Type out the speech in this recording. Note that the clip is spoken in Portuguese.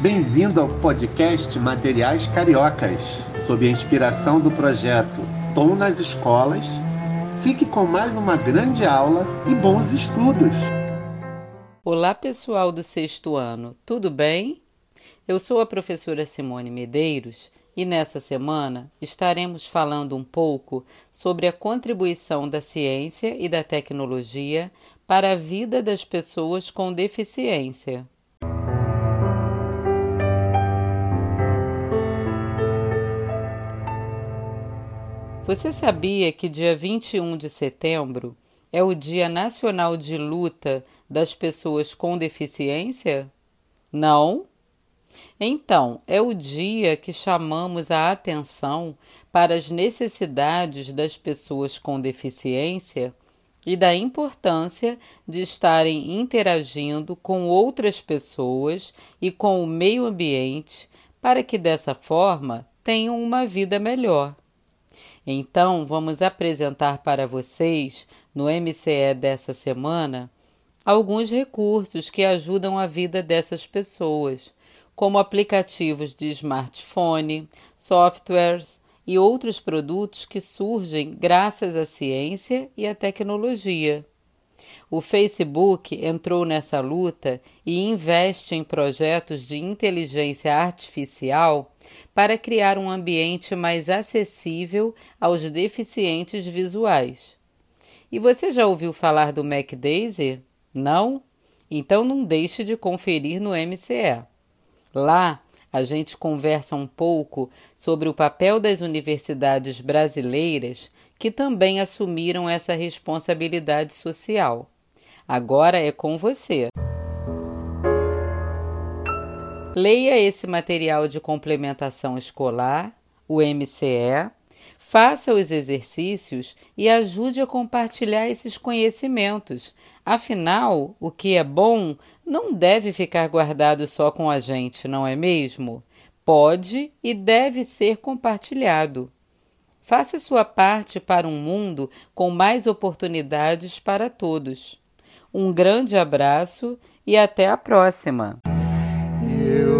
Bem-vindo ao podcast Materiais Cariocas, sob a inspiração do projeto Tom nas Escolas. Fique com mais uma grande aula e bons estudos! Olá, pessoal do sexto ano, tudo bem? Eu sou a professora Simone Medeiros e nessa semana estaremos falando um pouco sobre a contribuição da ciência e da tecnologia para a vida das pessoas com deficiência. Você sabia que dia 21 de setembro é o Dia Nacional de Luta das Pessoas com Deficiência? Não? Então, é o dia que chamamos a atenção para as necessidades das pessoas com deficiência e da importância de estarem interagindo com outras pessoas e com o meio ambiente para que dessa forma tenham uma vida melhor. Então, vamos apresentar para vocês, no MCE dessa semana, alguns recursos que ajudam a vida dessas pessoas como aplicativos de smartphone, softwares e outros produtos que surgem graças à ciência e à tecnologia. O Facebook entrou nessa luta e investe em projetos de inteligência artificial para criar um ambiente mais acessível aos deficientes visuais. E você já ouviu falar do MacDaisy? Não? Então não deixe de conferir no MCE. Lá, a gente conversa um pouco sobre o papel das universidades brasileiras que também assumiram essa responsabilidade social. Agora é com você. Leia esse material de complementação escolar, o MCE, faça os exercícios e ajude a compartilhar esses conhecimentos. Afinal, o que é bom não deve ficar guardado só com a gente, não é mesmo? Pode e deve ser compartilhado. Faça sua parte para um mundo com mais oportunidades para todos. Um grande abraço e até a próxima. Eu